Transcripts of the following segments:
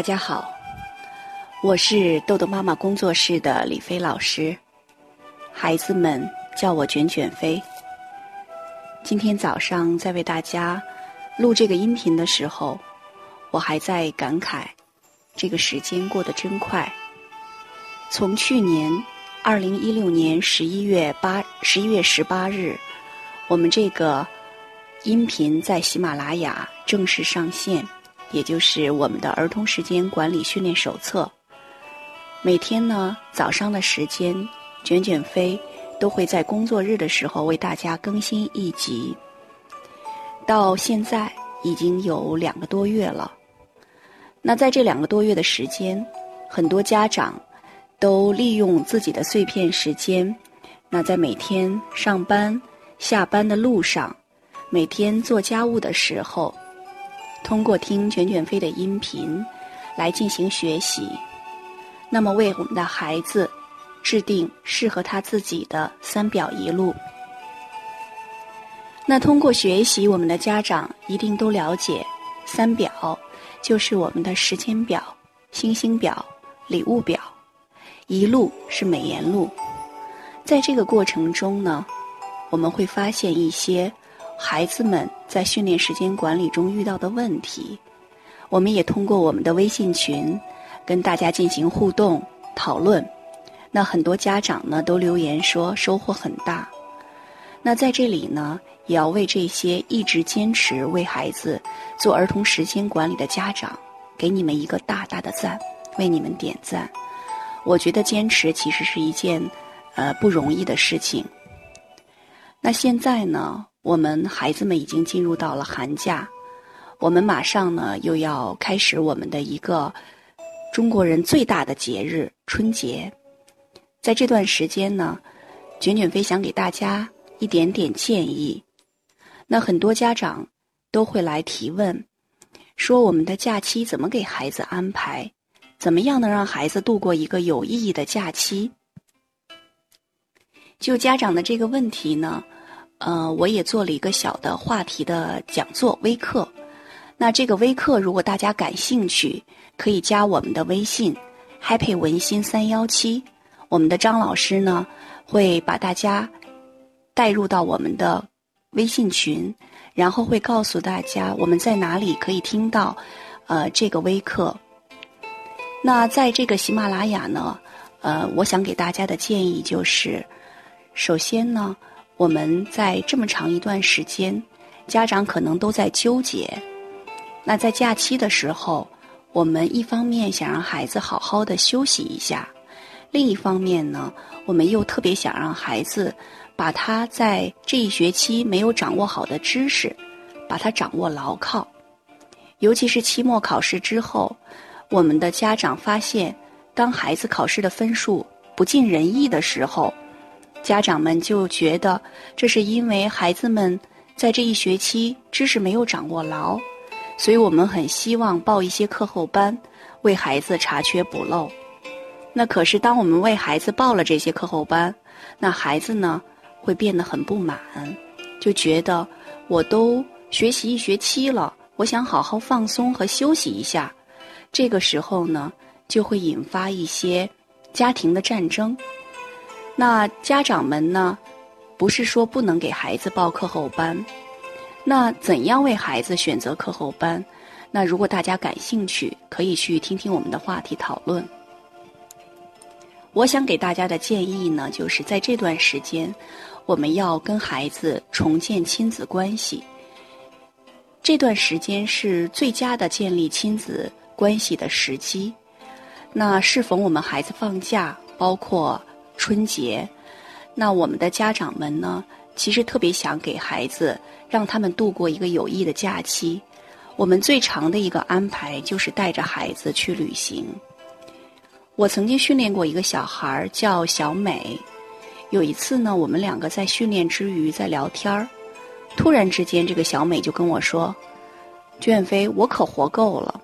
大家好，我是豆豆妈妈工作室的李飞老师，孩子们叫我卷卷飞。今天早上在为大家录这个音频的时候，我还在感慨，这个时间过得真快。从去年二零一六年十一月八十一月十八日，我们这个音频在喜马拉雅正式上线。也就是我们的儿童时间管理训练手册。每天呢，早上的时间，卷卷飞都会在工作日的时候为大家更新一集。到现在已经有两个多月了。那在这两个多月的时间，很多家长都利用自己的碎片时间，那在每天上班、下班的路上，每天做家务的时候。通过听卷卷飞的音频来进行学习，那么为我们的孩子制定适合他自己的三表一路。那通过学习，我们的家长一定都了解，三表就是我们的时间表、星星表、礼物表，一路是美颜路。在这个过程中呢，我们会发现一些。孩子们在训练时间管理中遇到的问题，我们也通过我们的微信群跟大家进行互动讨论。那很多家长呢都留言说收获很大。那在这里呢，也要为这些一直坚持为孩子做儿童时间管理的家长，给你们一个大大的赞，为你们点赞。我觉得坚持其实是一件呃不容易的事情。那现在呢？我们孩子们已经进入到了寒假，我们马上呢又要开始我们的一个中国人最大的节日——春节。在这段时间呢，卷卷飞想给大家一点点建议。那很多家长都会来提问，说我们的假期怎么给孩子安排？怎么样能让孩子度过一个有意义的假期？就家长的这个问题呢？呃，我也做了一个小的话题的讲座微课。那这个微课，如果大家感兴趣，可以加我们的微信 “happy 文心三幺七”。我们的张老师呢，会把大家带入到我们的微信群，然后会告诉大家我们在哪里可以听到呃这个微课。那在这个喜马拉雅呢，呃，我想给大家的建议就是，首先呢。我们在这么长一段时间，家长可能都在纠结。那在假期的时候，我们一方面想让孩子好好的休息一下，另一方面呢，我们又特别想让孩子把他在这一学期没有掌握好的知识，把它掌握牢靠。尤其是期末考试之后，我们的家长发现，当孩子考试的分数不尽人意的时候。家长们就觉得，这是因为孩子们在这一学期知识没有掌握牢，所以我们很希望报一些课后班，为孩子查缺补漏。那可是当我们为孩子报了这些课后班，那孩子呢会变得很不满，就觉得我都学习一学期了，我想好好放松和休息一下。这个时候呢，就会引发一些家庭的战争。那家长们呢，不是说不能给孩子报课后班，那怎样为孩子选择课后班？那如果大家感兴趣，可以去听听我们的话题讨论。我想给大家的建议呢，就是在这段时间，我们要跟孩子重建亲子关系。这段时间是最佳的建立亲子关系的时机。那适逢我们孩子放假，包括。春节，那我们的家长们呢，其实特别想给孩子让他们度过一个有益的假期。我们最长的一个安排就是带着孩子去旅行。我曾经训练过一个小孩叫小美，有一次呢，我们两个在训练之余在聊天儿，突然之间，这个小美就跟我说：“卷飞，我可活够了。”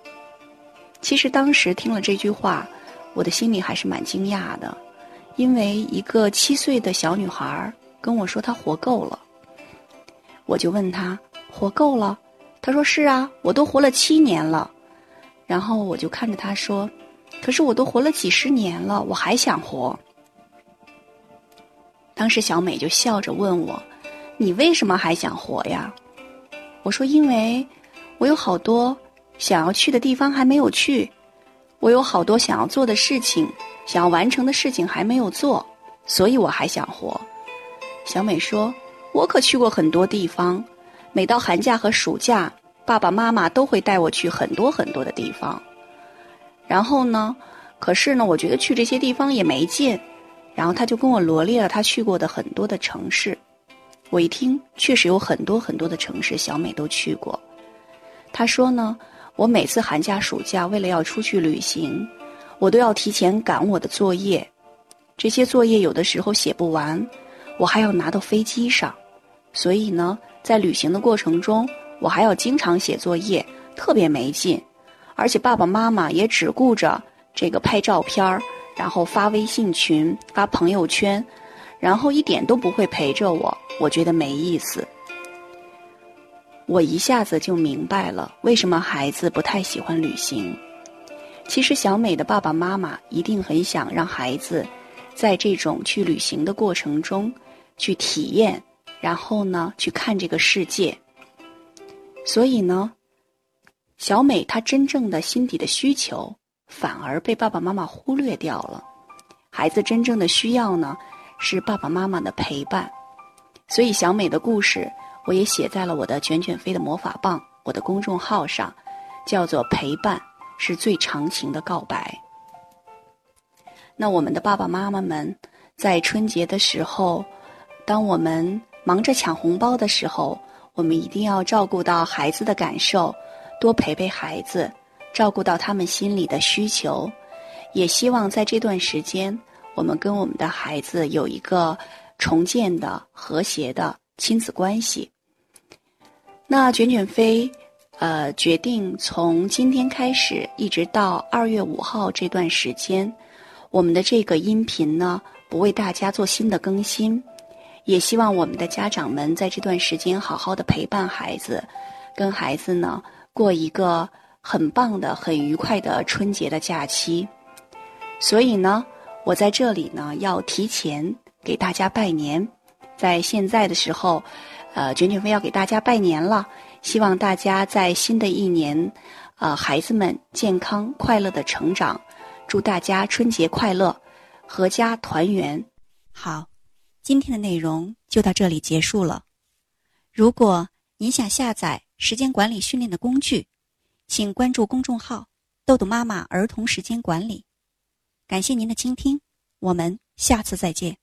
其实当时听了这句话，我的心里还是蛮惊讶的。因为一个七岁的小女孩跟我说她活够了，我就问她活够了，她说是啊，我都活了七年了。然后我就看着她说：“可是我都活了几十年了，我还想活。”当时小美就笑着问我：“你为什么还想活呀？”我说：“因为我有好多想要去的地方还没有去，我有好多想要做的事情，想要完成的事情还没有做，所以我还想活。”小美说：“我可去过很多地方，每到寒假和暑假，爸爸妈妈都会带我去很多很多的地方。然后呢，可是呢，我觉得去这些地方也没劲。然后他就跟我罗列了他去过的很多的城市。”我一听，确实有很多很多的城市，小美都去过。她说呢，我每次寒假暑假为了要出去旅行，我都要提前赶我的作业，这些作业有的时候写不完，我还要拿到飞机上，所以呢，在旅行的过程中，我还要经常写作业，特别没劲。而且爸爸妈妈也只顾着这个拍照片儿，然后发微信群、发朋友圈。然后一点都不会陪着我，我觉得没意思。我一下子就明白了为什么孩子不太喜欢旅行。其实小美的爸爸妈妈一定很想让孩子在这种去旅行的过程中去体验，然后呢去看这个世界。所以呢，小美她真正的心底的需求反而被爸爸妈妈忽略掉了。孩子真正的需要呢？是爸爸妈妈的陪伴，所以小美的故事我也写在了我的卷卷飞的魔法棒我的公众号上，叫做“陪伴是最长情的告白”。那我们的爸爸妈妈们在春节的时候，当我们忙着抢红包的时候，我们一定要照顾到孩子的感受，多陪陪孩子，照顾到他们心里的需求，也希望在这段时间。我们跟我们的孩子有一个重建的和谐的亲子关系。那卷卷飞，呃，决定从今天开始一直到二月五号这段时间，我们的这个音频呢，不为大家做新的更新，也希望我们的家长们在这段时间好好的陪伴孩子，跟孩子呢过一个很棒的、很愉快的春节的假期。所以呢。我在这里呢，要提前给大家拜年。在现在的时候，呃，卷卷飞要给大家拜年了。希望大家在新的一年，呃，孩子们健康快乐的成长。祝大家春节快乐，阖家团圆。好，今天的内容就到这里结束了。如果您想下载时间管理训练的工具，请关注公众号“豆豆妈妈儿童时间管理”。感谢您的倾听，我们下次再见。